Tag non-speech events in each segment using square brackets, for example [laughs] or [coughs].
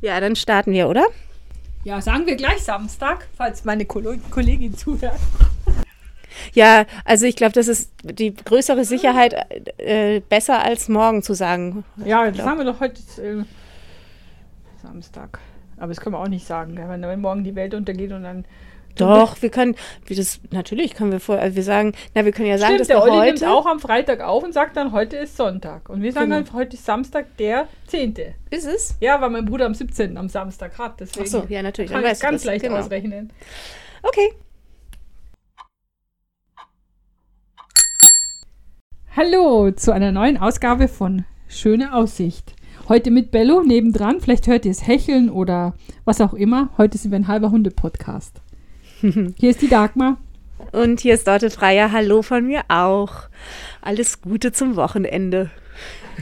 Ja, dann starten wir, oder? Ja, sagen wir gleich Samstag, falls meine Kollegin zuhört. Ja, also ich glaube, das ist die größere Sicherheit äh, besser als morgen zu sagen. Ja, das haben wir doch heute äh, Samstag. Aber das können wir auch nicht sagen, wenn, wenn morgen die Welt untergeht und dann. Doch, wir können, wie das, natürlich können wir vor, also wir sagen, na, wir können ja sagen, Stimmt, dass der Olli heute, nimmt auch am Freitag auf und sagt dann, heute ist Sonntag. Und wir sagen Genau. dann, heute ist Samstag, der 10. ist es? Ja, weil mein Bruder am 17. am Samstag hat. Deswegen Ach so, ja, natürlich, kann ich ganz das, leicht genau. ausrechnen. Okay. Hallo zu einer neuen Ausgabe von Schöne Aussicht. Heute mit Bello nebendran. Vielleicht hört ihr es hecheln oder was auch immer. Heute sind wir ein halber Hunde-Podcast. [laughs] Hier ist die Dagmar. Und hier ist Dorte Freier. Hallo von mir auch. Alles Gute zum Wochenende.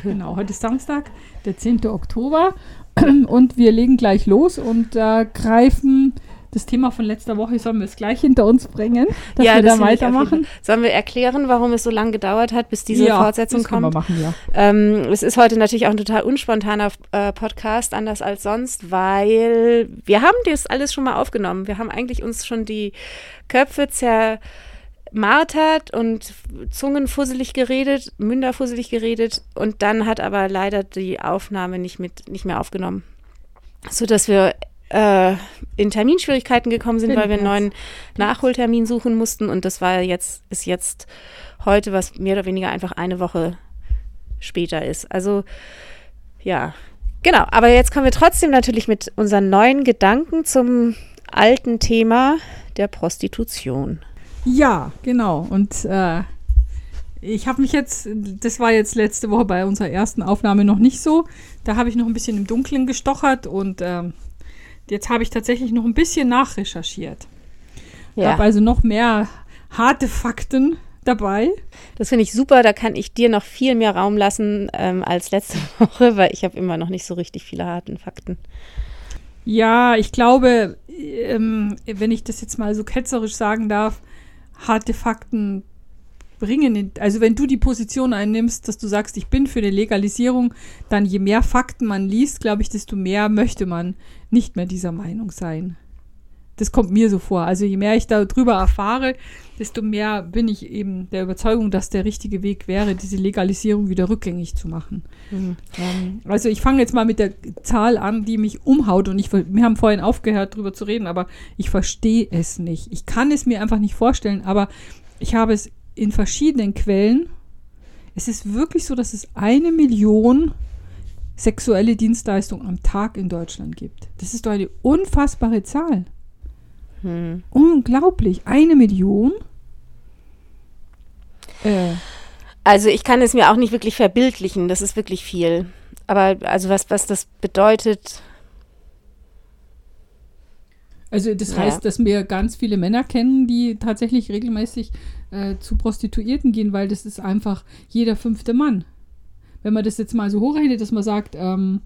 Genau, heute ist Samstag, der 10. Oktober. [clears throat] Und wir legen gleich los und äh, greifen das Thema von letzter Woche, sollen wir es gleich hinter uns bringen, dass wir da das jeden weitermachen. Sollen wir erklären, warum es so lange gedauert hat, bis diese ja, Fortsetzung das kommt? wir machen, ja. Ähm, es ist heute natürlich auch ein total unspontaner äh, Podcast, anders als sonst, weil wir haben das alles schon mal aufgenommen. Wir haben eigentlich uns schon die Köpfe zermartert und Zungen fusselig geredet, Münder fusselig geredet und dann hat aber leider die Aufnahme nicht, mit, nicht mehr aufgenommen. Sodass wir äh, in Terminschwierigkeiten gekommen sind, weil wir einen neuen Nachholtermin suchen mussten und das war jetzt, ist jetzt heute, was mehr oder weniger einfach eine Woche später ist. Also ja, genau. Aber jetzt kommen wir trotzdem natürlich mit unseren neuen Gedanken zum alten Thema der Prostitution. Ja, genau. Und äh, ich habe mich jetzt, das war jetzt letzte Woche bei unserer ersten Aufnahme noch nicht so. Da habe ich noch ein bisschen im Dunkeln gestochert und ähm, jetzt habe ich tatsächlich noch ein bisschen nachrecherchiert. Ich Ja, habe also noch mehr harte Fakten dabei. das finde ich super. Da kann ich dir noch viel mehr Raum lassen ähm, als letzte [laughs] Woche, weil ich habe immer noch nicht so richtig viele harten Fakten. Ja, ich glaube, ähm, wenn ich das jetzt mal so ketzerisch sagen darf, harte Fakten bringen, in, also wenn du die Position einnimmst, dass du sagst, ich bin für eine Legalisierung, dann je mehr Fakten man liest, glaube ich, desto mehr möchte man nicht mehr dieser Meinung sein. Das kommt mir so vor. Also je mehr ich darüber erfahre, desto mehr bin ich eben der Überzeugung, dass der richtige Weg wäre, diese Legalisierung wieder rückgängig zu machen. Ähm, also ich fange jetzt mal mit der Zahl an, die mich umhaut und ich, wir haben vorhin aufgehört, darüber zu reden, aber ich verstehe es nicht. Ich kann es mir einfach nicht vorstellen, aber ich habe es in verschiedenen Quellen. Es ist wirklich so, dass es eine Million sexuelle Dienstleistungen am Tag in Deutschland gibt. Das ist doch eine unfassbare Zahl. Hm. Unglaublich. Eine Million? Äh, Also ich kann es mir auch nicht wirklich verbildlichen. Das ist wirklich viel. Aber also was, was das bedeutet, Also das Ja. heißt, dass wir ganz viele Männer kennen, die tatsächlich regelmäßig äh, zu Prostituierten gehen, weil das ist einfach jeder fünfte Mann. Wenn man das jetzt mal so hochrechnet, dass man sagt, ähm,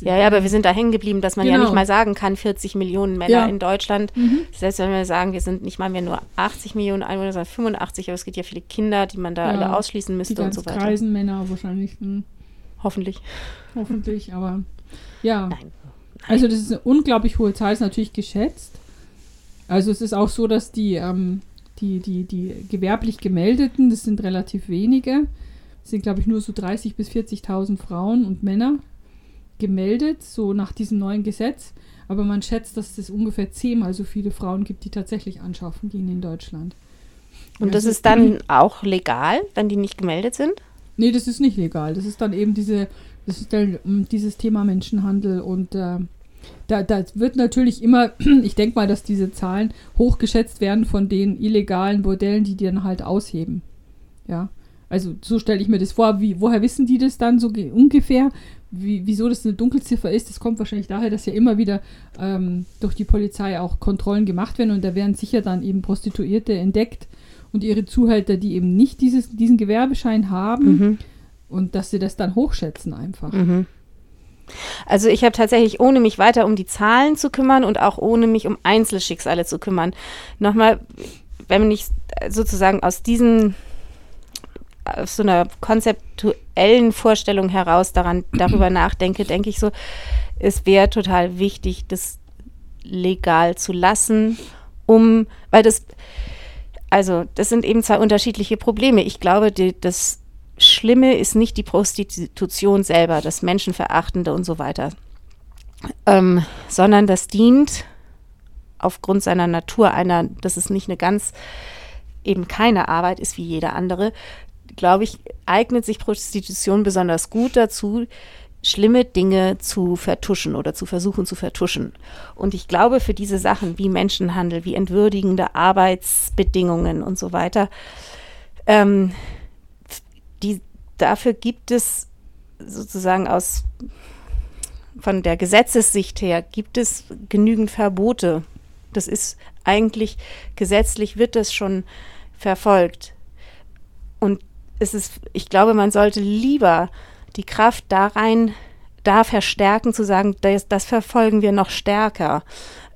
Ja, ja, aber wir sind da hängen geblieben, dass man ja Genau. nicht mal sagen kann, 40 Millionen Männer Ja. in Deutschland. Mhm. Selbst wenn wir sagen, wir sind nicht mal mehr nur 80 Millionen Einwohner, sondern 85, aber es gibt ja viele Kinder, die man da Ja, alle ausschließen die müsste und ganz so weiter. kreisen Männer wahrscheinlich, hm, Hoffentlich. hoffentlich, aber ja. Nein. Also das ist eine unglaublich hohe Zahl, ist natürlich geschätzt. Also es ist auch so, dass die, ähm, die, die, die gewerblich gemeldeten, das sind relativ wenige, das sind glaube ich nur so 30.000 bis 40.000 Frauen und Männer gemeldet, so nach diesem neuen Gesetz. Aber man schätzt, dass es ungefähr zehnmal so viele Frauen gibt, die tatsächlich anschaffen gehen in Deutschland. Und das ist dann auch legal, wenn die nicht gemeldet sind? Nee, das ist nicht legal. Das ist dann eben diese, das ist dann ähm, dieses Thema Menschenhandel und äh, da, da wird natürlich immer, [clears throat] ich denke mal, dass diese Zahlen hochgeschätzt werden von den illegalen Bordellen, die die dann halt ausheben. Ja. Also so stelle ich mir das vor. Wie, woher wissen die das dann so ge- ungefähr? Wie, wieso das eine Dunkelziffer ist, das kommt wahrscheinlich daher, dass ja immer wieder ähm, durch die Polizei auch Kontrollen gemacht werden und da werden sicher dann eben Prostituierte entdeckt und ihre Zuhälter, die eben nicht dieses, diesen Gewerbeschein haben Mhm. und dass sie das dann hochschätzen einfach. Mhm. Also ich habe tatsächlich, ohne mich weiter um die Zahlen zu kümmern und auch ohne mich um Einzelschicksale zu kümmern, nochmal, wenn ich sozusagen aus diesen, aus so einer konzeptuellen Vorstellung heraus daran, [clears throat] darüber nachdenke, denke ich so, es wäre total wichtig, das legal zu lassen, um, weil das, also das sind eben zwei unterschiedliche Probleme. Ich glaube, die, das Schlimme ist nicht die Prostitution selber, das Menschenverachtende und so weiter, ähm, sondern das dient aufgrund seiner Natur einer, dass es nicht eine ganz, eben keine Arbeit ist wie jede andere, glaube ich, eignet sich Prostitution besonders gut dazu, schlimme Dinge zu vertuschen oder zu versuchen zu vertuschen. Und ich glaube, für diese Sachen wie Menschenhandel, wie entwürdigende Arbeitsbedingungen und so weiter, ähm, die, dafür gibt es sozusagen aus von der Gesetzessicht her gibt es genügend Verbote. Das ist eigentlich gesetzlich wird das schon verfolgt. Und es ist, ich glaube, man sollte lieber die Kraft da rein, da verstärken, zu sagen, das, das verfolgen wir noch stärker.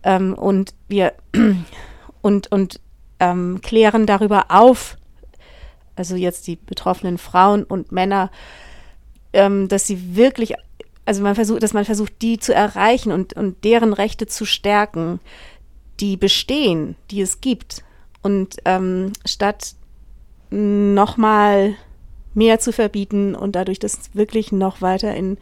Ähm, und wir [clears throat] und, und ähm, klären darüber auf, also jetzt die betroffenen Frauen und Männer, ähm, dass sie wirklich, also man versucht, dass man versucht, die zu erreichen und, und deren Rechte zu stärken, die bestehen, die es gibt. Und ähm, statt nochmal mehr zu verbieten und dadurch das wirklich noch weiter in,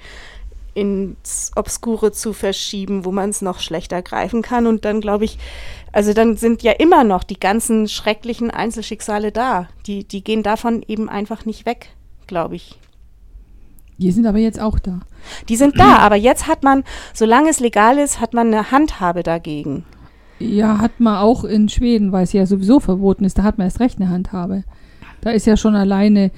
ins Obskure zu verschieben, wo man es noch schlechter greifen kann. Und dann glaube ich, also dann sind ja immer noch die ganzen schrecklichen Einzelschicksale da. Die, die gehen davon eben einfach nicht weg, glaube ich. Die sind aber jetzt auch da. Die sind da, aber jetzt hat man, solange es legal ist, hat man eine Handhabe dagegen. Ja, hat man auch in Schweden, weil es ja sowieso verboten ist, da hat man erst recht eine Handhabe. Da ist ja schon alleine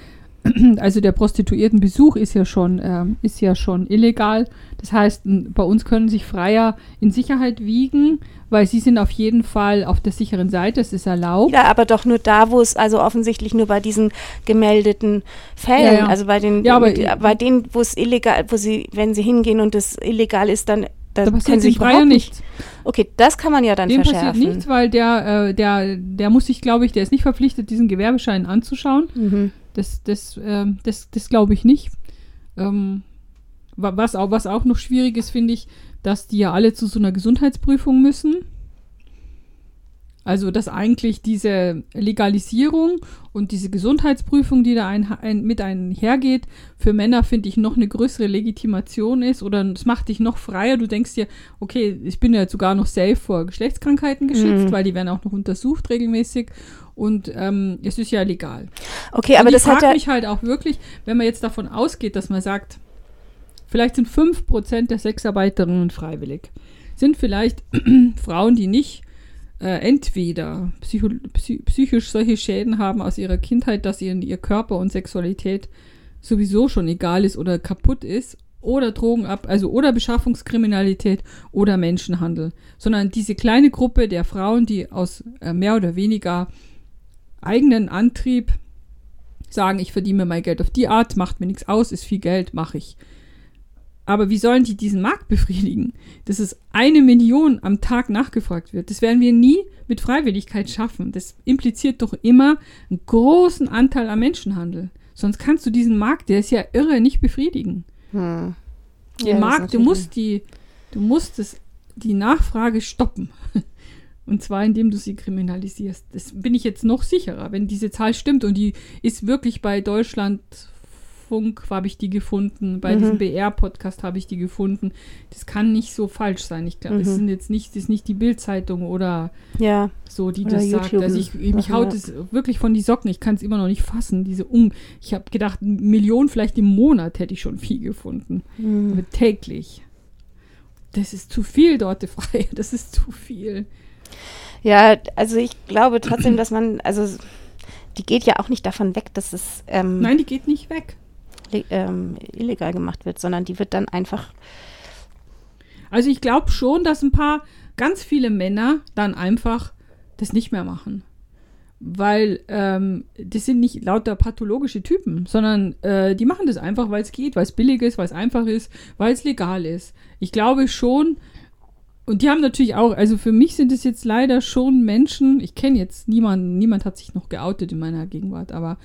[clears throat] also der Prostituiertenbesuch ist ja schon, äh, ist ja schon illegal. Das heißt, bei uns können sich Freier in Sicherheit wiegen, weil sie sind auf jeden Fall auf der sicheren Seite, es ist erlaubt. Ja, aber doch nur da, wo es, also offensichtlich nur bei diesen gemeldeten Fällen, ja, ja. also bei den, ja, aber, bei denen, wo es illegal, wo sie, wenn sie hingehen und es illegal ist, dann da, da passiert sich Freier nichts. Okay, das kann man ja dann Dem verschärfen. passiert nichts, weil der, äh, der, der muss sich, glaube ich, der ist nicht verpflichtet, diesen Gewerbeschein anzuschauen. Mhm. Das, das, äh, das, das glaube ich nicht. Ähm, was, auch, was auch noch schwierig ist, finde ich, dass die ja alle zu so einer Gesundheitsprüfung müssen. Also, dass eigentlich diese Legalisierung und diese Gesundheitsprüfung, die da ein, ein, mit einhergeht, für Männer, finde ich, noch eine größere Legitimation ist oder es macht dich noch freier. Du denkst dir, okay, ich bin ja jetzt sogar noch safe vor Geschlechtskrankheiten geschützt, mhm. weil die werden auch noch untersucht regelmäßig und ähm, es ist ja legal. Okay, aber das hat ja. Ich mich halt auch wirklich, wenn man jetzt davon ausgeht, dass man sagt, vielleicht sind 5% der Sexarbeiterinnen freiwillig, sind vielleicht [clears throat] Frauen, die nicht äh, entweder psycho psychisch solche Schäden haben aus ihrer Kindheit, dass ihnen ihr Körper und Sexualität sowieso schon egal ist oder kaputt ist oder Drogen ab, also oder Beschaffungskriminalität oder Menschenhandel, sondern diese kleine Gruppe der Frauen, die aus äh, mehr oder weniger eigenen Antrieb sagen, ich verdiene mir mein Geld auf die Art, macht mir nichts aus, ist viel Geld, mache ich. Aber wie sollen die diesen Markt befriedigen? Dass es eine Million am Tag nachgefragt wird. Das werden wir nie mit Freiwilligkeit schaffen. Das impliziert doch immer einen großen Anteil am Menschenhandel. Sonst kannst du diesen Markt, der ist ja irre, nicht befriedigen. Hm. Den ja, Markt, du musst die, du musst es, die Nachfrage stoppen. [laughs] Und zwar, indem du sie kriminalisierst. Das bin ich jetzt noch sicherer, wenn diese Zahl stimmt. Und die ist wirklich bei Deutschlandfunk, habe ich die gefunden. Bei mhm. diesem BR-Podcast habe ich die gefunden. Das kann nicht so falsch sein. Ich glaube, mhm. es sind jetzt nicht, das ist nicht die Bildzeitung oder ja. so, die oder das YouTube sagt. Also ich, mich haut es wirklich von die Socken. Ich kann es immer noch nicht fassen. Diese um, ich habe gedacht, Millionen vielleicht im Monat hätte ich schon viel gefunden. Mhm. täglich. Das ist zu viel, Dorte frei. [laughs] Das ist zu viel. Ja, also ich glaube trotzdem, dass man, also die geht ja auch nicht davon weg, dass es. Ähm, Nein, die geht nicht weg. Ähm, illegal gemacht wird, sondern die wird dann einfach. Also ich glaube schon, dass ein paar, ganz viele Männer dann einfach das nicht mehr machen. Weil ähm, das sind nicht lauter pathologische Typen, sondern äh, die machen das einfach, weil es geht, weil es billig ist, weil es einfach ist, weil es legal ist. Ich glaube schon, und die haben natürlich auch, also für mich sind es jetzt leider schon Menschen, ich kenne jetzt niemanden, niemand hat sich noch geoutet in meiner Gegenwart, aber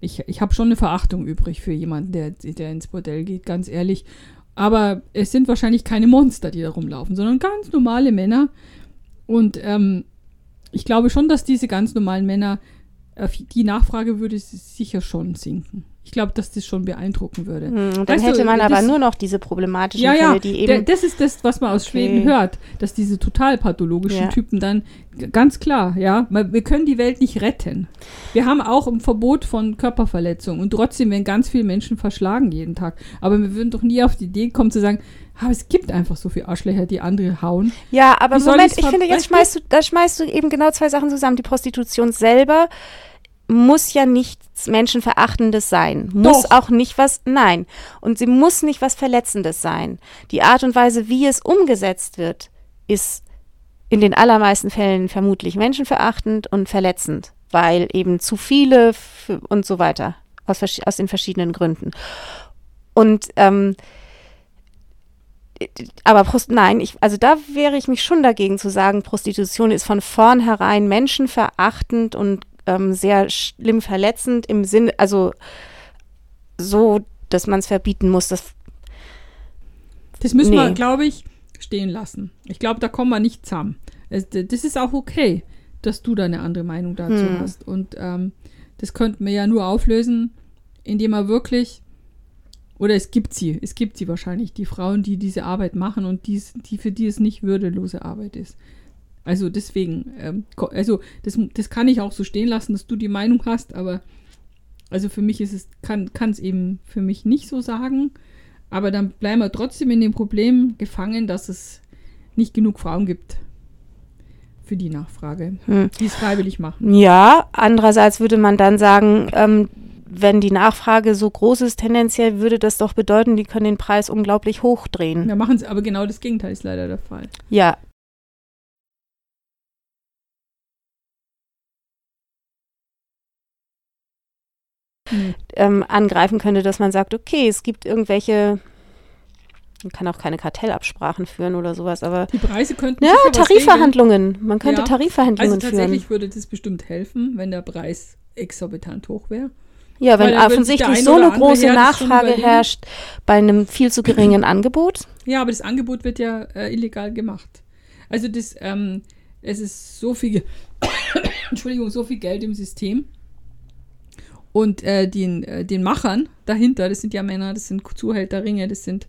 ich, ich habe schon eine Verachtung übrig für jemanden, der, der ins Bordell geht, ganz ehrlich. Aber es sind wahrscheinlich keine Monster, die da rumlaufen, sondern ganz normale Männer. Und ähm, ich glaube schon, dass diese ganz normalen Männer, äh, die Nachfrage würde sicher schon sinken. Ich glaube, dass das schon beeindrucken würde. Hm, dann hätte du, man aber nur noch diese problematischen ja, Fälle, die eben. Das ist das, was man aus okay. Schweden hört, dass diese total pathologischen ja. Typen dann ganz klar, ja, wir können die Welt nicht retten. Wir haben auch ein Verbot von Körperverletzung und trotzdem werden ganz viele Menschen verschlagen jeden Tag. Aber wir würden doch nie auf die Idee kommen zu sagen, aber es gibt einfach so viele Arschlöcher, die andere hauen. Ja, aber Moment, ich finde, jetzt schmeißt du, da schmeißt du eben genau zwei Sachen zusammen. Die Prostitution selber muss ja nichts Menschenverachtendes sein. Muss Doch. auch nicht was, nein. Und sie muss nicht was Verletzendes sein. Die Art und Weise, wie es umgesetzt wird, ist in den allermeisten Fällen vermutlich menschenverachtend und verletzend, weil eben zu viele und so weiter aus, aus den verschiedenen Gründen. Und ähm, aber Prost nein, ich, also da wäre ich mich schon dagegen zu sagen, Prostitution ist von vornherein menschenverachtend und ähm, sehr schlimm verletzend im Sinne, also so, dass man es verbieten muss. Das, das müssen nee. wir, glaube ich, stehen lassen. Ich glaube, da kommen wir nicht zusammen. Das ist auch okay, dass du da eine andere Meinung dazu hm. hast. Und ähm, das könnten wir ja nur auflösen, indem wir wirklich, oder es gibt sie, es gibt sie wahrscheinlich, die Frauen, die diese Arbeit machen und dies, die für die es nicht würdelose Arbeit ist. Also deswegen, ähm, also das, das kann ich auch so stehen lassen, dass du die Meinung hast, aber also für mich ist es, kann es eben für mich nicht so sagen. Aber dann bleiben wir trotzdem in dem Problem gefangen, dass es nicht genug Frauen gibt für die Nachfrage, hm. die es freiwillig machen. Ja, andererseits würde man dann sagen, ähm, wenn die Nachfrage so groß ist, tendenziell würde das doch bedeuten, die können den Preis unglaublich hochdrehen. Ja, machen sie, aber genau das Gegenteil ist leider der Fall. Ja, mhm. ähm, angreifen könnte, dass man sagt, okay, es gibt irgendwelche man kann auch keine Kartellabsprachen führen oder sowas, aber. Die Preise könnten. Ja, Tarifverhandlungen. Man könnte ja, Tarifverhandlungen also tatsächlich führen. würde das bestimmt helfen, wenn der Preis exorbitant hoch wäre. Ja, wenn offensichtlich so eine große Nachfrage herrscht bei einem viel zu geringen Angebot. Ja, aber das Angebot wird ja äh, illegal gemacht. Also das, ähm, es ist so viel, [coughs] Entschuldigung, so viel Geld im System und äh, den, äh, den Machern dahinter, das sind ja Männer, das sind Zuhälterringe, das sind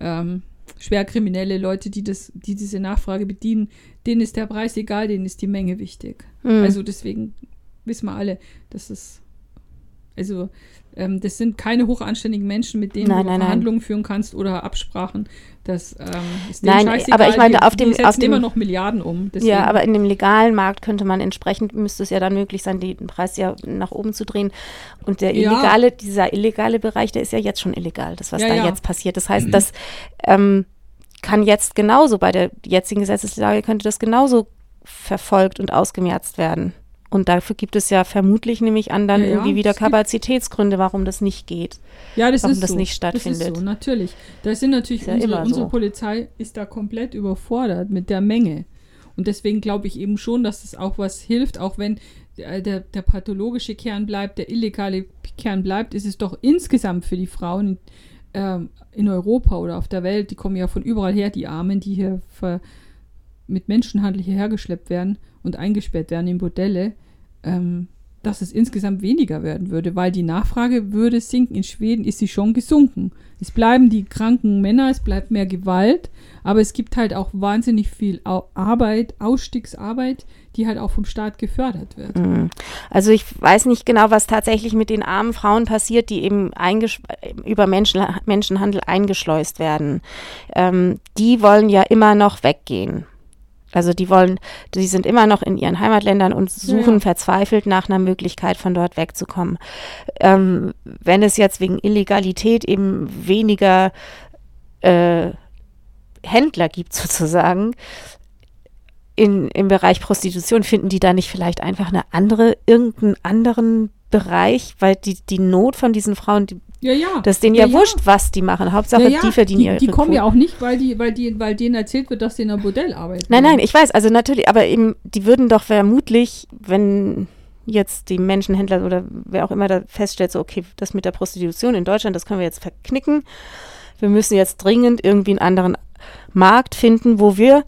ähm, schwerkriminelle Leute, die, das, die diese Nachfrage bedienen, denen ist der Preis egal, denen ist die Menge wichtig. Mhm. Also deswegen wissen wir alle, dass es also ähm, das sind keine hochanständigen Menschen, mit denen nein, du nein, Verhandlungen nein. führen kannst oder Absprachen. Das ähm, ist Nein, scheißegal. aber ich meine, auf dem, die auf dem immer noch Milliarden um. Deswegen. Ja, aber in dem legalen Markt könnte man entsprechend, müsste es ja dann möglich sein, den Preis ja nach oben zu drehen. Und der illegale, ja. dieser illegale Bereich, der ist ja jetzt schon illegal, das, was ja, da ja. jetzt passiert. Das heißt, mhm. das ähm, kann jetzt genauso, bei der jetzigen Gesetzeslage könnte das genauso verfolgt und ausgemerzt werden. Und dafür gibt es ja vermutlich nämlich an dann ja, irgendwie ja, wieder Kapazitätsgründe, warum das nicht geht. Ja, das warum ist das so. nicht stattfindet. Das ist so, natürlich. Da sind natürlich ist unsere, ja unsere so. Polizei ist da komplett überfordert mit der Menge. Und deswegen glaube ich eben schon, dass das auch was hilft, auch wenn der, der, der, pathologische Kern bleibt, der illegale Kern bleibt, ist es doch insgesamt für die Frauen ähm, in Europa oder auf der Welt, die kommen ja von überall her, die Armen, die hier für, mit Menschenhandel hierher geschleppt werden und eingesperrt werden in Bordelle, ähm, dass es insgesamt weniger werden würde, weil die Nachfrage würde sinken. In Schweden ist sie schon gesunken. Es bleiben die kranken Männer, es bleibt mehr Gewalt, aber es gibt halt auch wahnsinnig viel Arbeit, Ausstiegsarbeit, die halt auch vom Staat gefördert wird. Mhm. Also ich weiß nicht genau, was tatsächlich mit den armen Frauen passiert, die eben über Menschen Menschenhandel eingeschleust werden. Ähm, die wollen ja immer noch weggehen. Also die wollen, die sind immer noch in ihren Heimatländern und suchen ja. verzweifelt nach einer Möglichkeit, von dort wegzukommen. Ähm, wenn es jetzt wegen Illegalität eben weniger äh, Händler gibt, [laughs] sozusagen, in, im Bereich Prostitution, finden die da nicht vielleicht einfach eine andere, irgendeinen anderen Bereich, weil die, die Not von diesen Frauen, die ja, ja. Das ist denen ja, ja, wurscht, was die machen. Hauptsache, ja, die verdienen die, ihre Die kommen ja auch nicht, weil, die, weil, die, weil denen erzählt wird, dass sie in einer Bordell arbeiten. Nein, nein, ich weiß, also natürlich, aber eben, die würden doch vermutlich, wenn jetzt die Menschenhändler oder wer auch immer da feststellt, so, okay, das mit der Prostitution in Deutschland, das können wir jetzt verknicken. wir müssen jetzt dringend irgendwie einen anderen Markt finden, wo wir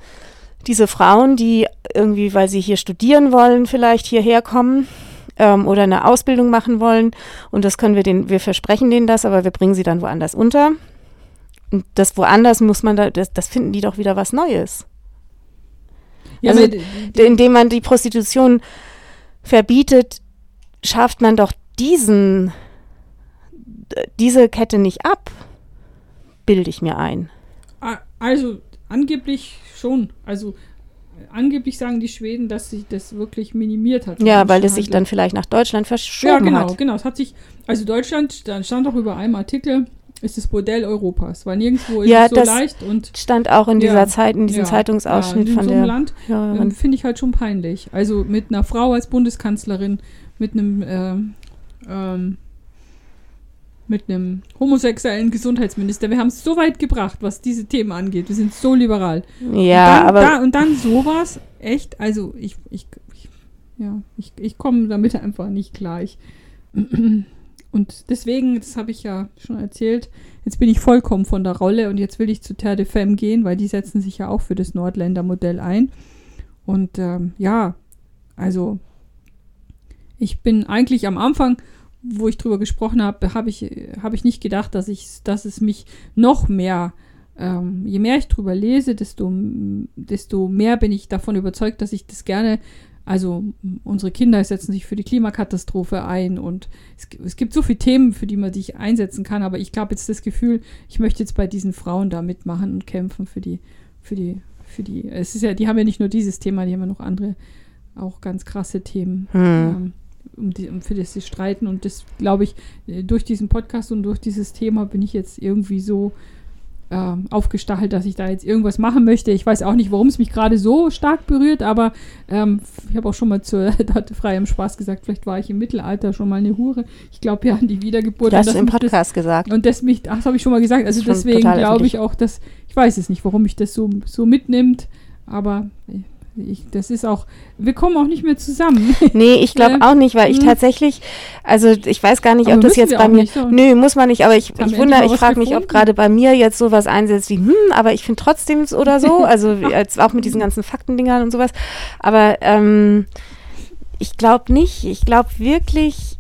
diese Frauen, die irgendwie, weil sie hier studieren wollen, vielleicht hierher kommen ähm, oder eine Ausbildung machen wollen. Und das können wir denen, wir versprechen denen das, aber wir bringen sie dann woanders unter. Und das woanders muss man da, das, das finden die doch wieder was Neues. Ja, also, indem man die Prostitution verbietet, schafft man doch diesen, diese Kette nicht ab, bilde ich mir ein. also angeblich schon. Also angeblich sagen die Schweden, dass sich das wirklich minimiert hat. Ja, weil es sich dann vielleicht nach Deutschland verschoben Ja, genau, hat. genau. Es hat sich, also Deutschland, da stand auch über einem Artikel, ist das Bordell Europas, weil nirgendwo ist Ja, es so das leicht und Stand auch in dieser Ja, Zeit, in diesem ja, Zeitungsausschnitt in von so der Land ähm, finde ich halt schon peinlich. Also mit einer Frau als Bundeskanzlerin, mit einem ähm, ähm, mit einem homosexuellen Gesundheitsminister. Wir haben es so weit gebracht, was diese Themen angeht. Wir sind so liberal. Ja, und dann, aber da, und dann sowas, echt, also ich, ich, ich ja, ich, ich komme damit [laughs] einfach nicht klar. Ich, [clears throat] und deswegen, das habe ich ja schon erzählt, jetzt bin ich vollkommen von der Rolle und jetzt will ich zu Terre de Femme gehen, weil die setzen sich ja auch für das Nordländer Modell ein. Und ähm, ja, also ich bin eigentlich am Anfang, wo ich drüber gesprochen habe, habe ich, hab ich nicht gedacht, dass, ich, dass es mich noch mehr, ähm, je mehr ich drüber lese, desto, desto mehr bin ich davon überzeugt, dass ich das gerne, also unsere Kinder setzen sich für die Klimakatastrophe ein und es, es gibt so viele Themen, für die man sich einsetzen kann, aber ich glaube jetzt das Gefühl, ich möchte jetzt bei diesen Frauen da mitmachen und kämpfen für die, für die, für die, es ist ja, die haben ja nicht nur dieses Thema, die haben ja noch andere, auch ganz krasse Themen hm. ähm, um, die, um für das sie streiten. Und das glaube ich, äh, durch diesen Podcast und durch dieses Thema bin ich jetzt irgendwie so ähm, aufgestachelt, dass ich da jetzt irgendwas machen möchte. Ich weiß auch nicht, warum es mich gerade so stark berührt, aber ähm, ich habe auch schon mal zu, [laughs] da hatte frei im Spaß gesagt, vielleicht war ich im Mittelalter schon mal eine Hure. Ich glaube ja an die Wiedergeburt. und hast du im mich das- Podcast gesagt. und das mich, ach, das habe ich schon mal gesagt. Also deswegen glaube ich auch, dass, ich weiß es nicht, warum mich das so, so mitnimmt, aber ich, das ist auch, wir kommen auch nicht mehr zusammen. [laughs] Nee, ich glaube Ja. auch nicht, weil ich Hm. tatsächlich, also ich weiß gar nicht, Aber ob das jetzt bei mir, nicht, so. nö, muss man nicht, aber ich, ich wundere, ich frage mich, ob gerade bei mir jetzt sowas einsetzt wie, hm, aber ich finde trotzdem oder so, [laughs] also als auch mit diesen ganzen Faktendingern und sowas, aber ähm, ich glaube nicht, ich glaube wirklich,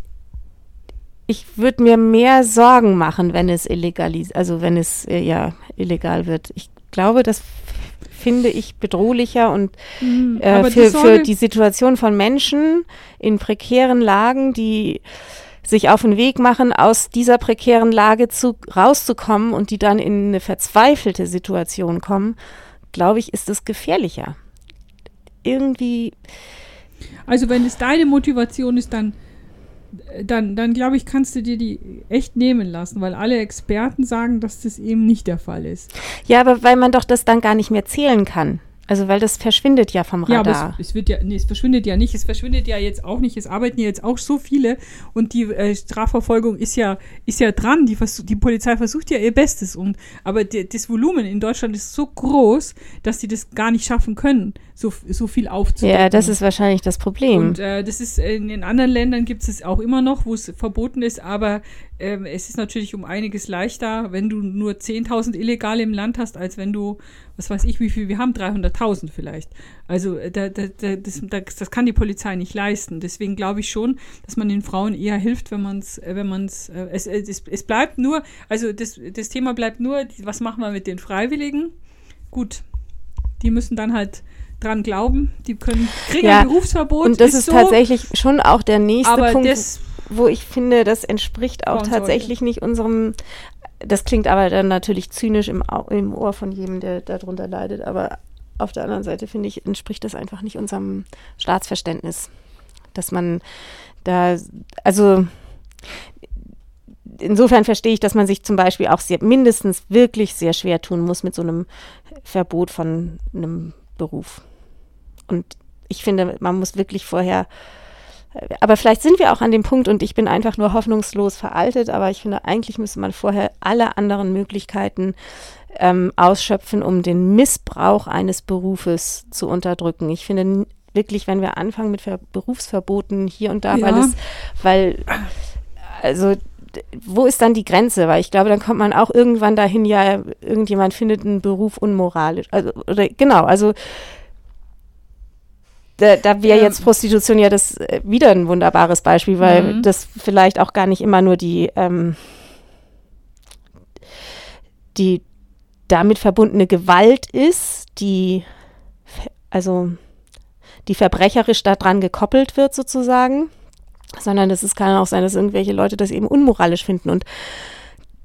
ich würde mir mehr Sorgen machen, wenn es illegalis, also wenn es äh, ja illegal wird. Ich glaube, das finde ich bedrohlicher und Mhm, äh, für, die für die Situation von Menschen in prekären Lagen, die sich auf den Weg machen, aus dieser prekären Lage zu, rauszukommen und die dann in eine verzweifelte Situation kommen, glaube ich, ist es gefährlicher. Irgendwie, Also wenn es deine Motivation ist, dann, dann, dann glaube ich, kannst du dir die echt nehmen lassen, weil alle Experten sagen, dass das eben nicht der Fall ist. ja, aber weil man doch das dann gar nicht mehr zählen kann. Also weil das verschwindet ja vom Ja, Radar. aber es, es wird ja, nee, es verschwindet ja nicht. Es verschwindet ja jetzt auch nicht. Es arbeiten ja jetzt auch so viele und die äh, Strafverfolgung ist ja, ist ja dran. Die, die Polizei versucht ja ihr Bestes und aber die, das Volumen in Deutschland ist so groß, dass sie das gar nicht schaffen können, so, so viel aufzudecken. ja, das ist wahrscheinlich das Problem. Und äh, das ist in den anderen Ländern gibt es auch immer noch, wo es verboten ist, aber ähm, es ist natürlich um einiges leichter, wenn du nur 10.000 Illegale im Land hast, als wenn du, was weiß ich, wie viel wir haben, 300.000 vielleicht. Also äh, da, da, da, das, das, kann die Polizei nicht leisten. Deswegen glaube ich schon, dass man den Frauen eher hilft, wenn man es, wenn man es, es, es, bleibt nur, also das, das Thema bleibt nur, was machen wir mit den Freiwilligen? Gut, die müssen dann halt dran glauben, die können kriegen Ja, ein Berufsverbot. Und das ist, so, tatsächlich schon auch der nächste aber Punkt, das, wo ich finde, das entspricht auch tatsächlich nicht unserem. Das klingt aber dann natürlich zynisch im, im Ohr von jedem, der darunter leidet. Aber auf der anderen Seite finde ich, entspricht das einfach nicht unserem Staatsverständnis. Dass man da, also insofern verstehe ich, dass man sich zum Beispiel auch sehr, mindestens wirklich sehr schwer tun muss mit so einem Verbot von einem Beruf. Und ich finde, man muss wirklich vorher aber vielleicht sind wir auch an dem Punkt und ich bin einfach nur hoffnungslos veraltet, aber ich finde, eigentlich müsste man vorher alle anderen Möglichkeiten ähm, ausschöpfen, um den Missbrauch eines Berufes zu unterdrücken. Ich finde wirklich, wenn wir anfangen mit Ver Berufsverboten hier und da, weil Ja. es, weil, also wo ist dann die Grenze? Weil ich glaube, dann kommt man auch irgendwann dahin, ja, irgendjemand findet einen Beruf unmoralisch. Also, oder genau, also da, da wäre jetzt Prostitution ja das äh, wieder ein wunderbares Beispiel, weil Mhm. das vielleicht auch gar nicht immer nur die, ähm, die damit verbundene Gewalt ist, die also die verbrecherisch daran gekoppelt wird sozusagen, sondern es kann auch sein, dass irgendwelche Leute das eben unmoralisch finden und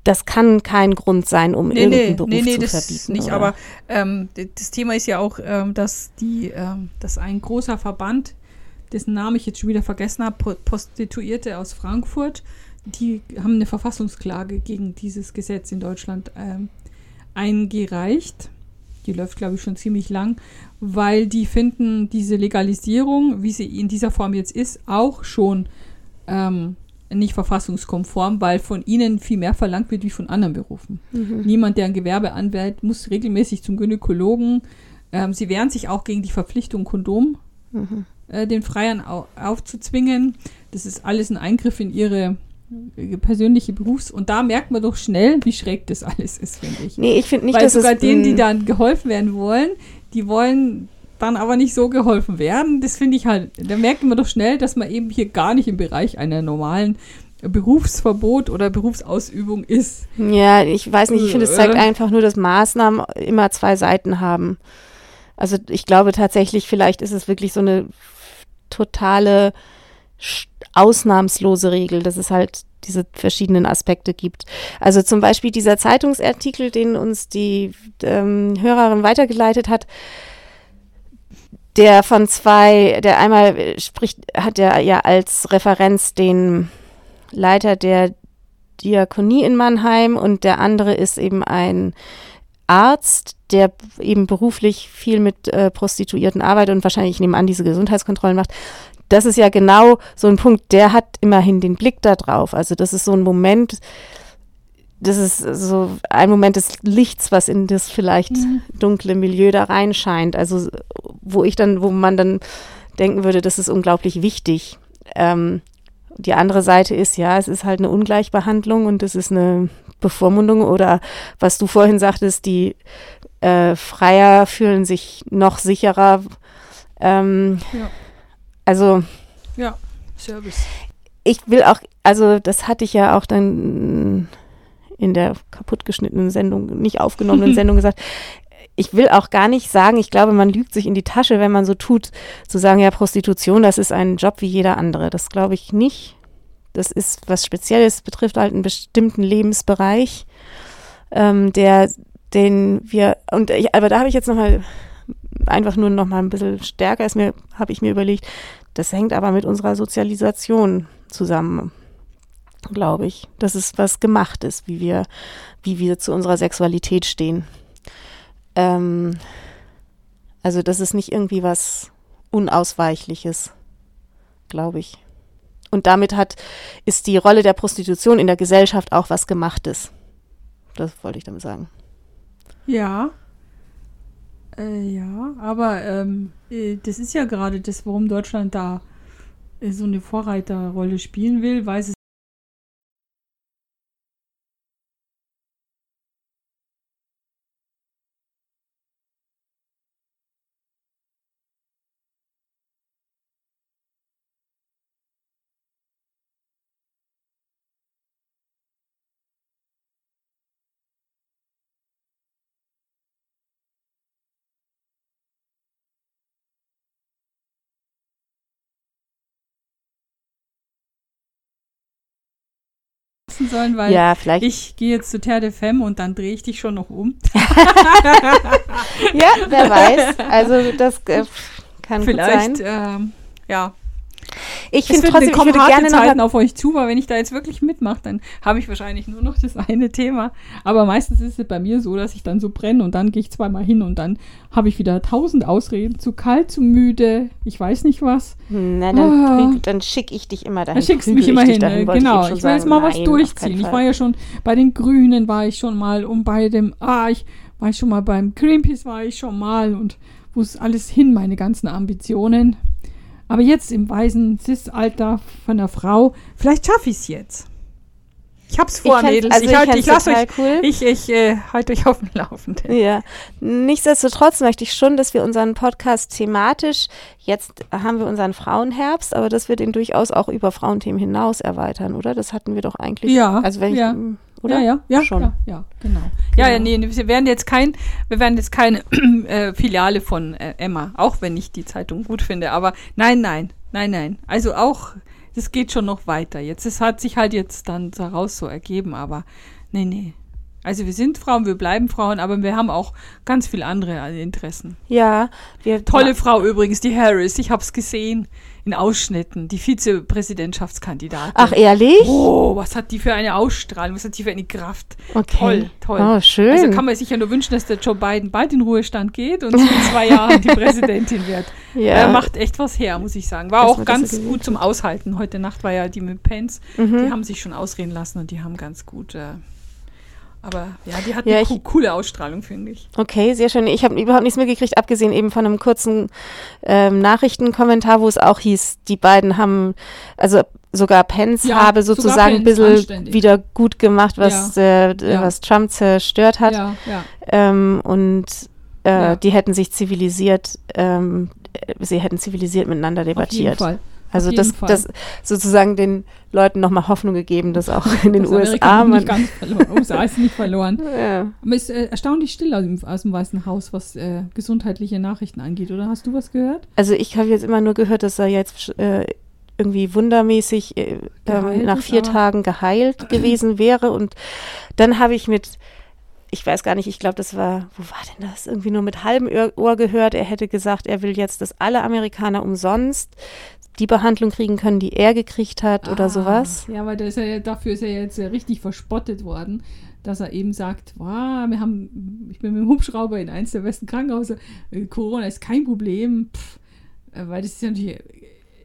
das kann kein Grund sein, um Nee, irgendeinen nee, Beruf nee, nee, zu das verbieten. nicht. oder? Aber ähm, das Thema ist ja auch, ähm, dass die, ähm, dass ein großer Verband, dessen Namen ich jetzt schon wieder vergessen habe, Pro- Prostituierte aus Frankfurt, die haben eine Verfassungsklage gegen dieses Gesetz in Deutschland ähm, eingereicht. Die läuft, glaube ich, schon ziemlich lang, weil die finden diese Legalisierung, wie sie in dieser Form jetzt ist, auch schon ähm, nicht verfassungskonform, weil von ihnen viel mehr verlangt wird wie von anderen Berufen. Mhm. Niemand, der ein Gewerbe anwählt, muss regelmäßig zum Gynäkologen. Ähm, sie wehren sich auch gegen die Verpflichtung, Kondom Mhm. äh, den Freiern au aufzuzwingen. Das ist alles ein Eingriff in ihre äh, persönliche Berufs- und da merkt man doch schnell, wie schräg das alles ist, finde ich. Nee, ich finde nicht, Weil dass sogar es denen, die dann geholfen werden wollen, die wollen dann aber nicht so geholfen werden. Das finde ich halt, da merkt man doch schnell, dass man eben hier gar nicht im Bereich einer normalen Berufsverbot oder Berufsausübung ist. Ja, ich weiß nicht, ich finde, es zeigt Äh. einfach nur, dass Maßnahmen immer zwei Seiten haben. Also ich glaube tatsächlich, vielleicht ist es wirklich so eine totale ausnahmslose Regel, dass es halt diese verschiedenen Aspekte gibt. Also zum Beispiel dieser Zeitungsartikel, den uns die ähm, Hörerin weitergeleitet hat, der von zwei, der einmal äh, spricht, hat er ja als Referenz den Leiter der Diakonie in Mannheim und der andere ist eben ein Arzt, der eben beruflich viel mit äh, Prostituierten arbeitet und wahrscheinlich, ich nehme an, diese Gesundheitskontrollen macht. Das ist ja genau so ein Punkt, der hat immerhin den Blick da drauf. Also das ist so ein Moment, das ist so ein Moment des Lichts, was in das vielleicht dunkle Milieu da reinscheint. Also wo ich dann, wo man dann denken würde, das ist unglaublich wichtig. Ähm, die andere Seite ist, ja, es ist halt eine Ungleichbehandlung und es ist eine Bevormundung oder was du vorhin sagtest, die äh, Freier fühlen sich noch sicherer. Ähm, Ja. Also Ja, Service. ich will auch, also das hatte ich ja auch dann in der kaputtgeschnittenen Sendung, nicht aufgenommenen [laughs] Sendung gesagt. Ich will auch gar nicht sagen, ich glaube, man lügt sich in die Tasche, wenn man so tut, zu sagen, ja, Prostitution, das ist ein Job wie jeder andere. Das glaube ich nicht. Das ist was Spezielles, betrifft halt einen bestimmten Lebensbereich, ähm, der, den wir, und ich, aber da habe ich jetzt nochmal, einfach nur nochmal ein bisschen stärker ist mir, habe ich mir überlegt, das hängt aber mit unserer Sozialisation zusammen, glaube ich. Das ist was gemacht ist, wie wir, wie wir zu unserer Sexualität stehen. Ähm, also das ist nicht irgendwie was Unausweichliches, glaube ich. Und damit hat, ist die Rolle der Prostitution in der Gesellschaft auch was Gemachtes. Das wollte ich damit sagen. Ja. Äh, ja, aber ähm, äh, das ist ja gerade das, warum Deutschland da äh, so eine Vorreiterrolle spielen will, weil es lassen sollen, weil ja, vielleicht. ich gehe jetzt zu Terre de Femme und dann drehe ich dich schon noch um. [laughs] [laughs] ja, wer weiß. Also das äh, kann Vielleicht, gut sein. ähm, ja. Ich finde trotzdem, ich würde gerne noch Zeiten auf euch zu, weil wenn ich da jetzt wirklich mitmache, dann habe ich wahrscheinlich nur noch das eine Thema. Aber meistens ist es bei mir so, dass ich dann so brenne und dann gehe ich zweimal hin und dann habe ich wieder tausend Ausreden. Zu kalt, zu müde, ich weiß nicht was. Na, dann, Ah. prügel- dann schicke ich dich immer dahin. Da schickst du mich immer ich hin. dahin, äh, genau, ich, schon will jetzt mal was Nein, auf durchziehen. Ich war ja schon bei den Grünen, war ich schon mal und bei dem, ah, ich war ich schon mal beim Greenpeace, war ich schon mal und wo ist alles hin, meine ganzen Ambitionen. Aber jetzt im weisen Cis-Alter von einer Frau, vielleicht schaffe ich es jetzt. Ich hab's vor, fand's- Mädels. also ich ich halte, ich lasse euch, cool. ich, ich äh, halte euch auf dem Laufenden. Ja, nichtsdestotrotz möchte ich schon, dass wir unseren Podcast thematisch, jetzt haben wir unseren Frauenherbst, aber dass wir den durchaus auch über Frauenthemen hinaus erweitern, oder? Das hatten wir doch eigentlich. Ja, Also wenn ja. ich, oder? Ja, ja, ja, Schon. ja, ja genau. Ja, ja, Genau. nee, wir werden jetzt kein, wir werden jetzt keine [clears throat] äh, Filiale von äh, Emma, auch wenn ich die Zeitung gut finde, aber nein, nein, nein, nein. Also auch, das geht schon noch weiter. Jetzt, es hat sich halt jetzt dann daraus so ergeben, aber nee, nee. Also wir sind Frauen, wir bleiben Frauen, aber wir haben auch ganz viele andere äh, Interessen. Ja, wir Tolle Frau übrigens, die Harris, ich habe es gesehen in Ausschnitten, die Vizepräsidentschaftskandidatin. Ach, ehrlich? Oh, was hat die für eine Ausstrahlung, was hat die für eine Kraft. Okay. Toll, toll. Oh, schön. Also kann man sich ja nur wünschen, dass der Joe Biden bald in Ruhestand geht und in zwei Jahren die [laughs] Präsidentin wird. ja. Er macht echt was her, muss ich sagen. War Dass auch das ganz so gut zum Aushalten. Heute Nacht war ja die mit Pence. Mhm. Die haben sich schon ausreden lassen und die haben ganz gut. Äh, aber ja, die hat Ja, eine ich- co coole Ausstrahlung, finde ich. Okay, sehr schön. Ich habe überhaupt nichts mitgekriegt, abgesehen eben von einem kurzen ähm, Nachrichtenkommentar, wo es auch hieß, die beiden haben, also sogar Pence Ja, habe sozusagen ein bisschen anständig. wieder gut gemacht, was, äh, Ja. was Trump zerstört hat. Ähm, und äh, die hätten sich zivilisiert, ähm, äh, sie hätten zivilisiert miteinander Auf jeden debattiert. Fall. Also das, Fall. das sozusagen den Leuten nochmal Hoffnung gegeben, dass auch in den Das USA man. ganz verloren. USA ist nicht verloren. [laughs] Ja. Aber es ist äh, erstaunlich still aus dem, aus dem Weißen Haus, was äh, gesundheitliche Nachrichten angeht. Oder hast du was gehört? Also ich habe jetzt immer nur gehört, dass er jetzt äh, irgendwie wundermäßig äh, Geheilt ähm, nach ist, vier Tagen geheilt [clears throat] gewesen wäre. Und dann habe ich mit, ich weiß gar nicht, ich glaube, das war, wo war denn das? Irgendwie nur mit halbem Ohr gehört. Er hätte gesagt, er will jetzt, dass alle Amerikaner umsonst die Behandlung kriegen können, die er gekriegt hat oder Ah, sowas. Ja, weil ist ja- dafür ist er jetzt ja richtig verspottet worden, dass er eben sagt, wow, wir haben, ich bin mit dem Hubschrauber in eins der besten Krankenhäuser, äh, Corona ist kein Problem, pff, äh, weil das ist ja natürlich,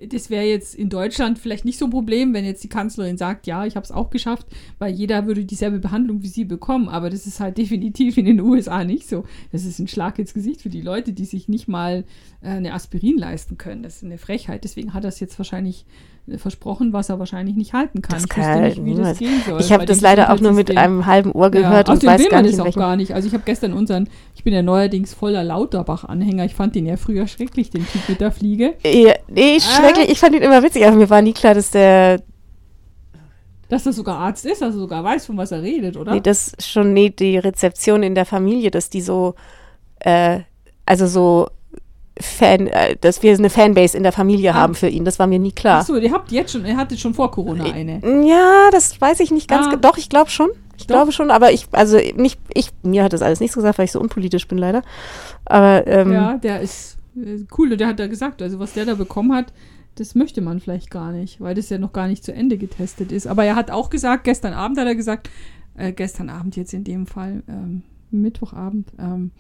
das wäre jetzt in Deutschland vielleicht nicht so ein Problem, wenn jetzt die Kanzlerin sagt, ja, ich habe es auch geschafft, weil jeder würde dieselbe Behandlung wie sie bekommen, aber das ist halt [laughs] definitiv in den USA nicht so. Das ist ein Schlag ins Gesicht für die Leute, die sich nicht mal äh, eine Aspirin leisten können. Das ist eine Frechheit. Deswegen hat es jetzt wahrscheinlich versprochen, was er wahrscheinlich nicht halten kann. Das ich kann nicht, wie das gehen soll. Ich habe das leider auch nur mit einem halben Ohr gehört ja, und weiß will gar man nicht, das auch gar nicht. Also ich habe gestern unseren, ich bin ja neuerdings voller Lauterbach-Anhänger. Ich fand den ja früher schrecklich, den Typ mit der Fliege. Ja, nee, schrecklich. Ich fand ihn immer witzig, aber mir war nie klar, dass der, Dass er sogar Arzt ist, dass er sogar weiß, von was er redet, oder? nee, das schon, nee, die Rezeption in der Familie, dass die so, äh, also so Fan, äh, dass wir eine Fanbase in der Familie Ah. haben für ihn, das war mir nie klar. Achso, ihr habt jetzt schon, ihr hattet schon vor Corona eine. Ja, das weiß ich nicht ganz. Ah. Doch, ich glaube schon. Ich Doch. glaube schon, aber ich, also nicht, ich, mir hat das alles nichts gesagt, weil ich so unpolitisch bin leider. Aber ähm, Ja, der ist äh, cool. Der hat da gesagt, also was der da bekommen hat, das möchte man vielleicht gar nicht, weil das ja noch gar nicht zu Ende getestet ist. Aber er hat auch gesagt, gestern Abend hat er gesagt, äh, gestern Abend jetzt in dem Fall, ähm, Mittwochabend, ähm,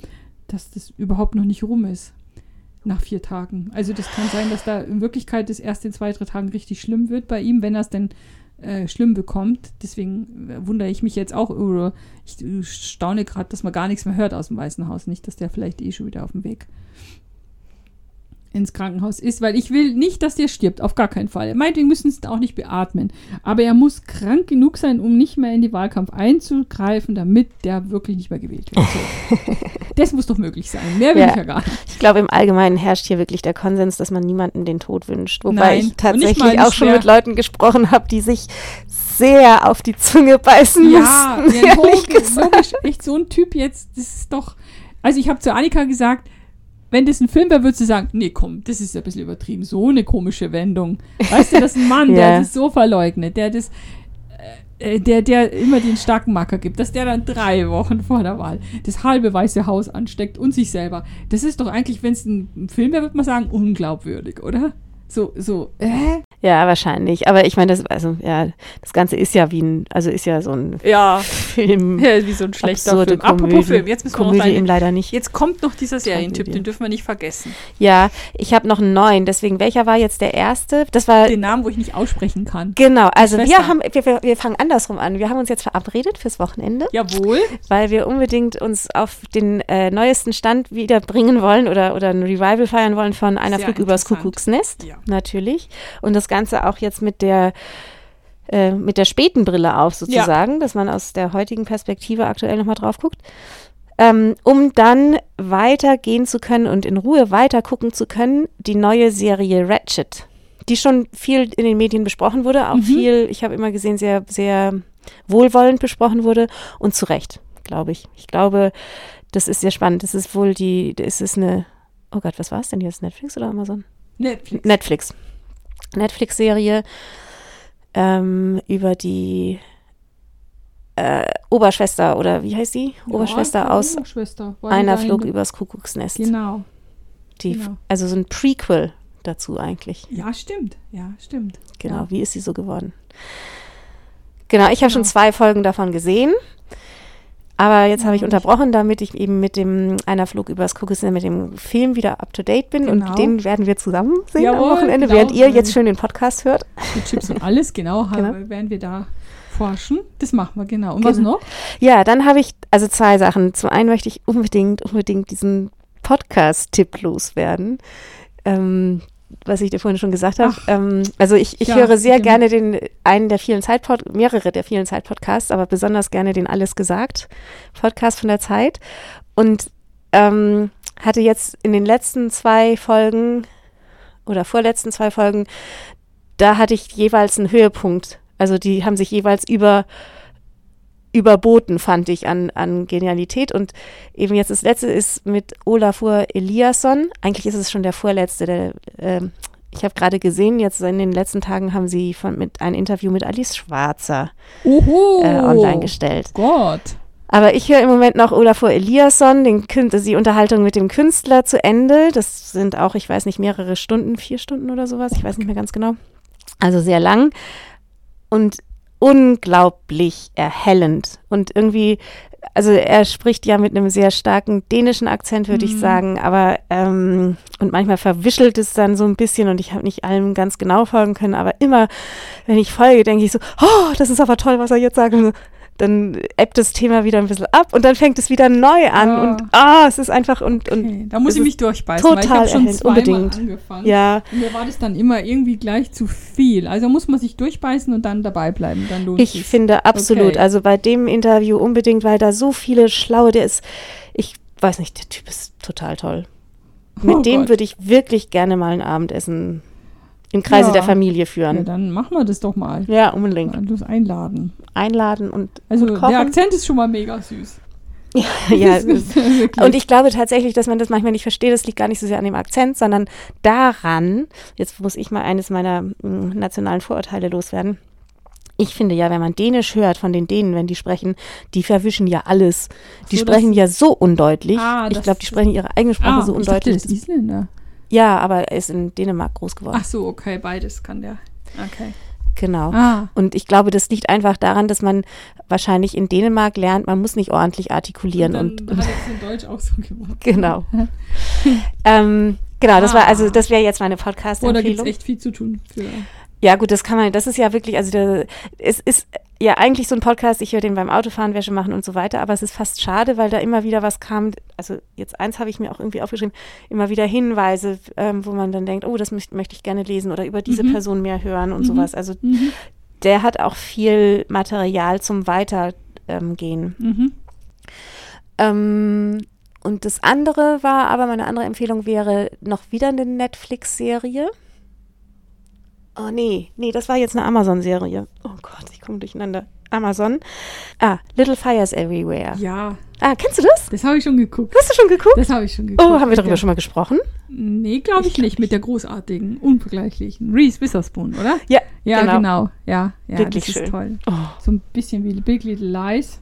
dass das überhaupt noch nicht rum ist. Nach vier Tagen. Also das kann sein, dass da in Wirklichkeit das erst in zwei, drei Tagen richtig schlimm wird bei ihm, wenn er es denn äh, schlimm bekommt. Deswegen äh, wundere ich mich jetzt auch über, ich äh, staune gerade, dass man gar nichts mehr hört aus dem Weißen Haus. Nicht, dass der vielleicht eh schon wieder auf dem Weg ins Krankenhaus ist, weil ich will nicht, dass der stirbt, auf gar keinen Fall. Meinetwegen müssen sie auch nicht beatmen. Aber er muss krank genug sein, um nicht mehr in den Wahlkampf einzugreifen, damit der wirklich nicht mehr gewählt wird. So. [laughs] das muss doch möglich sein. Mehr will Ja. ich ja gar nicht. ich glaube, im Allgemeinen herrscht hier wirklich der Konsens, dass man niemandem den Tod wünscht. Wobei Nein, ich tatsächlich auch schon mit Leuten gesprochen habe, die sich sehr auf die Zunge beißen Ja, mussten. ja [laughs] logisch, logisch, echt so ein Typ jetzt, das ist doch. Also ich habe zu Annika gesagt, wenn das ein Film wäre, würdest du sagen, nee, komm, das ist ja ein bisschen übertrieben. So eine komische Wendung. Weißt du, das ist ein Mann, [laughs] der Ja. das so verleugnet, der das, äh, der, der immer den starken Macker gibt, dass der dann drei Wochen vor der Wahl das halbe Weiße Haus ansteckt und sich selber. Das ist doch eigentlich, wenn es ein ein Film wäre, würde man sagen, unglaubwürdig, oder? So, so, äh? Ja, wahrscheinlich. Aber ich meine, das, also, ja, das Ganze ist ja wie ein, also ist ja so ein Ja, Film. [laughs] wie so ein schlechter Film. Apropos Komödie. Film, jetzt müssen wir noch Komödie deine, eben leider nicht. Jetzt kommt noch dieser Serientyp, den dürfen wir nicht vergessen. Ja, ich habe noch einen neuen. Deswegen, welcher war jetzt der erste? Das war Den Namen, wo ich nicht aussprechen kann. Genau, also wir haben, wir, wir- wir fangen andersrum an. Wir haben uns jetzt verabredet fürs Wochenende, Jawohl. weil wir unbedingt uns auf den äh, neuesten Stand wieder bringen wollen oder, oder ein Revival feiern wollen von einer Sehr Flug übers. Kuckucksnest. Ja. Natürlich. Und das Ganze auch jetzt mit der äh, mit der späten Brille auf sozusagen, dass man aus der heutigen Perspektive aktuell nochmal drauf guckt. Ähm, um dann weitergehen zu können und in Ruhe weiter gucken zu können, die neue Serie Ratchet, die schon viel in den Medien besprochen wurde, auch Mhm. viel, ich habe immer gesehen, sehr, sehr wohlwollend besprochen wurde und zu Recht, glaube ich. Ich glaube, das ist sehr spannend. Das ist wohl die, das ist eine, oh Gott, was war es denn jetzt? Netflix oder Amazon? Netflix. Netflix. Netflix-Serie ähm, über die äh, Oberschwester oder wie heißt? Oberschwester Ja, aus Oberschwester. War die Einer der- übers Kuckucksnest. Genau. Die, genau. Also so ein Prequel dazu eigentlich. Ja, stimmt. Ja, stimmt. Genau, Ja. wie ist sie so geworden? Genau, ich habe schon Genau. zwei Folgen davon gesehen. Aber jetzt habe ich unterbrochen, damit ich eben mit dem Einer Flug übers Kuckucksnest mit dem Film wieder up to date bin. Genau. Und den werden wir zusammen sehen Jawohl, am Wochenende, genau. während ihr jetzt schön den Podcast hört. Mit Chips und alles, genau, [laughs] Genau. haben- werden wir da forschen. Das machen wir, genau. Und was Genau. noch? Ja, dann habe ich also zwei Sachen. Zum einen möchte ich unbedingt, unbedingt diesen Podcast-Tipp loswerden. Ähm, was ich dir vorhin schon gesagt habe. Ähm, also ich, ich Ja, höre sehr dem- gerne den einen der vielen Zeitpod mehrere der vielen Zeitpodcasts, aber besonders gerne den Alles gesagt Podcast von der Zeit und ähm, hatte jetzt in den letzten zwei Folgen oder vorletzten zwei Folgen, da hatte ich jeweils einen Höhepunkt. Also die haben sich jeweils über überboten, fand ich, an, an Genialität. Und eben jetzt das letzte ist mit Olafur Eliasson. Eigentlich ist es schon der vorletzte. Der, ähm, ich habe gerade gesehen, jetzt in den letzten Tagen haben sie von, mit ein Interview mit Alice Schwarzer Oho. äh, online gestellt. Gott. Aber ich höre im Moment noch Olafur Eliasson, den, die Unterhaltung mit dem Künstler zu Ende. Das sind auch, ich weiß nicht, mehrere Stunden, vier Stunden oder sowas, ich weiß nicht mehr ganz genau. Also sehr lang und unglaublich erhellend. Und irgendwie, also er spricht ja mit einem sehr starken dänischen Akzent, würde ich Mhm. sagen, aber ähm, und manchmal verwischelt es dann so ein bisschen und ich habe nicht allem ganz genau folgen können, aber immer, wenn ich folge, denke ich so, oh, das ist aber toll, was er jetzt sagt. Und so, dann ebbt das Thema wieder ein bisschen ab und dann fängt es wieder neu an Ja. und ah, es ist einfach und, und Okay, da muss es ich mich durchbeißen, weil ich total habe schon zweimal unbedingt. angefangen. ja, Und mir war das dann immer irgendwie gleich zu viel. Also muss man sich durchbeißen und dann dabei bleiben. Dann lohnt Ich sich's. finde absolut, Okay. also bei dem Interview unbedingt, weil da so viele schlaue, der ist, ich weiß nicht, der Typ ist total toll. Mit Oh dem Gott. würde ich wirklich gerne mal ein Abendessen im Kreise Ja. der Familie Ja, führen. dann machen wir das doch mal. Ja, unbedingt. Das einladen. Einladen und, Also und der Akzent ist schon mal mega süß. [laughs] ja, [laughs] wirklich. und ich glaube tatsächlich, dass man das manchmal nicht versteht. Das liegt gar nicht so sehr an dem Akzent, sondern daran, jetzt muss ich mal eines meiner mm, nationalen Vorurteile loswerden. Ich finde ja, wenn man Dänisch hört von den Dänen, wenn die sprechen, die verwischen ja alles. Die So, sprechen ja so undeutlich. Ah, ich glaube, die sprechen ihre eigene Sprache so ich dachte, undeutlich. das ist Isländer. Ja, aber er ist in Dänemark groß geworden. Ach so, okay, beides kann der. Okay. Genau. Ah, Und ich glaube, das liegt einfach daran, dass man wahrscheinlich in Dänemark lernt, man muss nicht ordentlich artikulieren und, dann und hat es in Deutsch auch so gemacht. genau. [laughs] ähm, genau, das war Ah. also, das wäre jetzt meine Oh, da gibt es Podcast-Empfehlung. echt viel zu tun. Für, Ja, gut, das kann man, das ist ja wirklich, also der, es ist ja eigentlich so ein Podcast, ich höre den beim Autofahren, Wäsche machen und so weiter, aber es ist fast schade, weil da immer wieder was kam, also jetzt eins habe ich mir auch irgendwie aufgeschrieben, immer wieder Hinweise, ähm, wo man dann denkt, oh, das möcht, möchte ich gerne lesen oder über diese Mhm. Person mehr hören und Mhm. sowas. Also mhm. der hat auch viel Material zum Weitergehen. Ähm, ähm, und das andere war, aber meine andere Empfehlung wäre noch wieder eine Netflix-Serie. Oh nee, nee, das war jetzt eine Amazon-Serie. Oh Gott, ich komme durcheinander. Amazon. Ah, Little Fires Everywhere. Ja, Ah, kennst du das? das habe ich schon geguckt. Hast du schon geguckt? Das habe ich schon geguckt. Oh, haben wir darüber ja. schon mal gesprochen? Nee, glaube ich nicht. Mit der großartigen, unvergleichlichen Reese Witherspoon, oder? Ja, Ja, genau. genau. Ja, ja Wirklich das schön. ist toll. Oh, So ein bisschen wie Big Little Lies.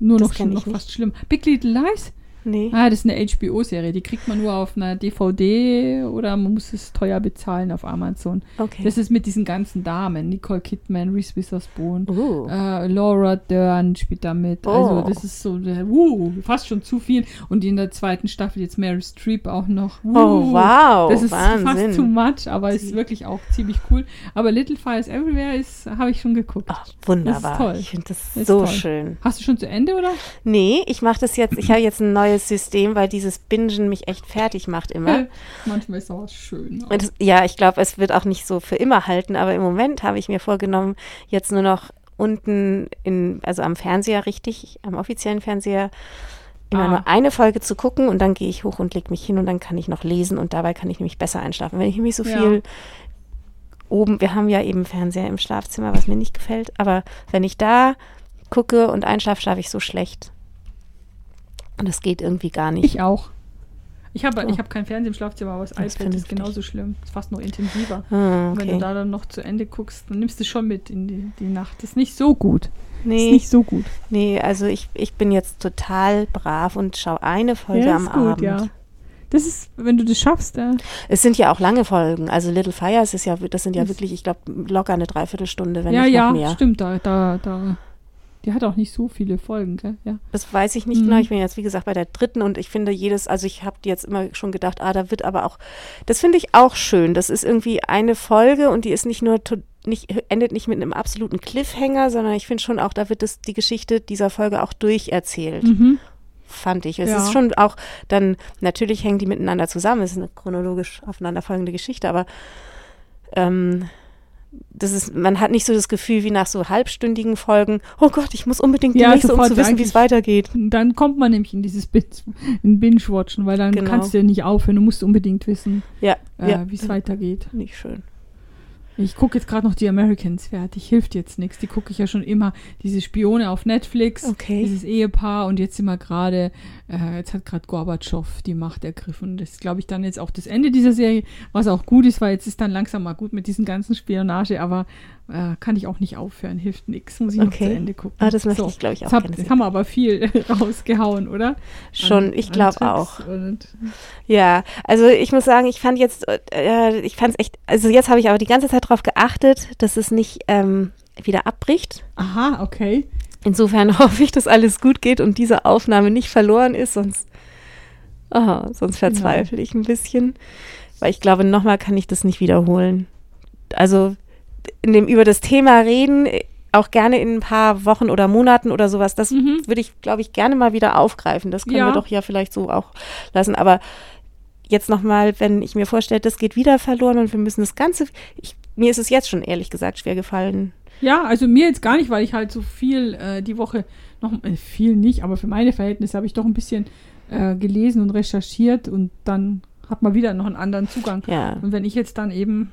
Nur Das noch, ich noch fast schlimm. Big Little Lies? Nee. Ah, das ist eine HBO-Serie. Die kriegt man nur auf einer DVD oder man muss es teuer bezahlen auf Amazon. Okay. Das ist mit diesen ganzen Damen. Nicole Kidman, Reese Witherspoon, Oh. äh, Laura Dern spielt da mit. Oh. Also das ist so, uh, fast schon zu viel. Und in der zweiten Staffel jetzt Meryl Streep auch noch. Uh, Oh, wow. Das ist Wahnsinn. fast too much, aber ist wirklich auch ziemlich cool. Aber Little Fires Everywhere ist, habe ich schon geguckt. Ach, wunderbar. toll. Ich finde das Ist so toll. schön. Hast du schon zu Ende, oder? Nee, ich mache das jetzt, ich habe jetzt ein neues neues System, weil dieses Bingen mich echt fertig macht immer. Manchmal ist auch schön. das, ja, ich glaube, es wird auch nicht so für immer halten, aber im Moment habe ich mir vorgenommen, jetzt nur noch unten in, also am Fernseher richtig, am offiziellen Fernseher, immer Ah. nur eine Folge zu gucken und dann gehe ich hoch und lege mich hin und dann kann ich noch lesen und dabei kann ich nämlich besser einschlafen. Wenn ich nämlich so Ja. viel oben, wir haben ja eben Fernseher im Schlafzimmer, was mir nicht gefällt, aber wenn ich da gucke und einschlafe, schlafe ich so schlecht. Und das geht irgendwie gar nicht. Ich auch. Ich habe Oh. ich hab kein Fernsehen im Schlafzimmer, aber das Das ist iPad ist genauso schlimm. Ist fast noch intensiver. Ah, Und Wenn okay. du da dann noch zu Ende guckst, dann nimmst du schon mit in die, die Nacht. Das ist nicht so gut. Das nee. ist nicht so gut. Nee, also ich, ich bin jetzt total brav und schaue eine Folge ja, am gut, Abend. ja. Das ist, wenn du das schaffst, äh, Es sind ja auch lange Folgen. Also Little Fires ist ja, das sind ja Das- wirklich, ich glaube, locker eine Dreiviertelstunde, wenn ja, nicht ja, noch mehr. stimmt, da, da, da. Die hat auch nicht so viele Folgen, gell? Ja. Das weiß ich nicht Mhm. genau. Ich bin jetzt, wie gesagt, bei der dritten und ich finde jedes, also ich habe jetzt immer schon gedacht, ah, da wird aber auch, das finde ich auch schön. Das ist irgendwie eine Folge und die ist nicht nur, nicht, endet nicht mit einem absoluten Cliffhanger, sondern ich finde schon auch, da wird das, die Geschichte dieser Folge auch durcherzählt. Mhm. fand ich. Es Ja. ist schon auch dann, natürlich hängen die miteinander zusammen, es ist eine chronologisch aufeinanderfolgende Geschichte, aber ähm, das ist, man hat nicht so das Gefühl wie nach so halbstündigen Folgen, oh Gott, ich muss unbedingt die Ja, nächste, um zu wissen, wie es weitergeht. Dann kommt man nämlich in dieses Bin- in Binge-Watchen, weil dann Genau. kannst du ja nicht aufhören. Du musst unbedingt wissen, Ja, äh, ja. wie es weitergeht. Nicht schön. Ich gucke jetzt gerade noch die Americans fertig. Hilft jetzt nichts. Die gucke ich ja schon immer. Diese Spione auf Netflix. Okay. Dieses Ehepaar. Und jetzt sind wir gerade, äh, jetzt hat gerade Gorbatschow die Macht ergriffen. Und das ist, glaube ich, dann jetzt auch das Ende dieser Serie. Was auch gut ist, weil jetzt ist dann langsam mal gut mit diesen ganzen Spionage. Aber äh, kann ich auch nicht aufhören. Hilft nichts. Muss ich noch Okay. zu Ende gucken. Ah, das möchte So. ich, glaube ich, auch hab, jetzt haben wir aber viel [laughs] rausgehauen, oder? Schon, An- ich glaube auch. Ja, also ich muss sagen, ich fand jetzt, äh, ich fand es echt, also jetzt habe ich aber die ganze Zeit darauf geachtet, dass es nicht ähm, wieder abbricht. Aha, okay. Insofern [laughs] hoffe ich, dass alles gut geht und diese Aufnahme nicht verloren ist, sonst, aha, sonst verzweifle ich ein bisschen. Weil ich glaube, nochmal kann ich das nicht wiederholen. Also in dem über das Thema reden, auch gerne in ein paar Wochen oder Monaten oder sowas, das Mhm. würde ich, glaube ich, gerne mal wieder aufgreifen. Das können Ja. wir doch ja vielleicht so auch lassen. Aber jetzt nochmal, wenn ich mir vorstelle, das geht wieder verloren und wir müssen das Ganze, ich, mir ist es jetzt schon ehrlich gesagt schwer gefallen. Ja, also mir jetzt gar nicht, weil ich halt so viel äh, die Woche noch, äh, viel nicht, aber für meine Verhältnisse habe ich doch ein bisschen äh, gelesen und recherchiert und dann hat man wieder noch einen anderen Zugang. Ja. Und wenn ich jetzt dann eben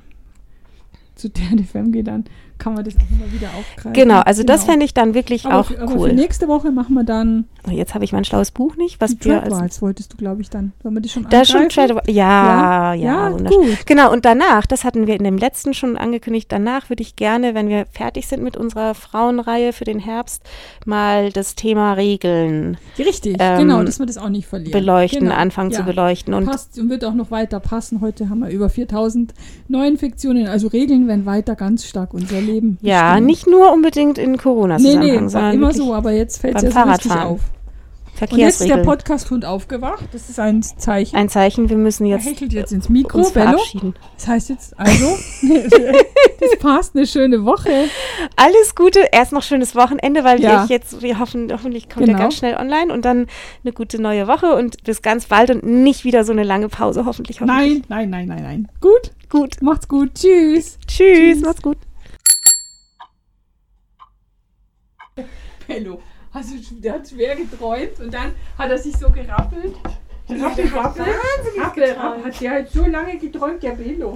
zu DRFM gehe, dann kann man das auch immer wieder aufgreifen. Genau, also das fände ich dann wirklich aber auch für, aber cool. für nächste Woche machen wir dann Oh, Jetzt habe ich mein schlaues Buch nicht, was wir als wolltest du, glaube ich, dann. Sollen wir das schon da schon? Trade ja, ja, Ja, wunderschön. gut. Genau, und danach, das hatten wir in dem letzten schon angekündigt, danach würde ich gerne, wenn wir fertig sind mit unserer Frauenreihe für den Herbst, mal das Thema Regeln Richtig, ähm, genau, dass wir das auch nicht verlieren. beleuchten, genau. anfangen ja. zu beleuchten. Und passt und wird auch noch weiter passen. Heute haben wir über 4000 Neuinfektionen. Also Regeln werden weiter ganz stark unser Leben. ja, bestimmen. nicht nur unbedingt in Nee, Corona-Zusammenhang, nee, war sondern immer so, aber jetzt fällt es ja so richtig auf. Und jetzt ist der. Podcast-Hund aufgewacht. Das ist ein Zeichen. Ein Zeichen, wir müssen er jetzt hechelt jetzt ins Mikro. uns Bello. verabschieden. Das heißt jetzt also, [laughs] das passt, eine schöne Woche. Alles Gute, erst noch schönes Wochenende, weil Ja. ich jetzt, wir hoffen, hoffentlich kommt Genau. er ganz schnell online und dann eine gute neue Woche und bis ganz bald und nicht wieder so eine lange Pause, hoffentlich. hoffentlich. Nein, nein, nein, nein, nein. Gut, Gut. macht's gut. Tschüss. Tschüss, Tschüss. macht's gut. Bello. Also, der hat schwer geträumt und dann hat er sich so gerappelt. Rappel, rappel, rappel, rappel. Hat der halt so lange geträumt, der Bello.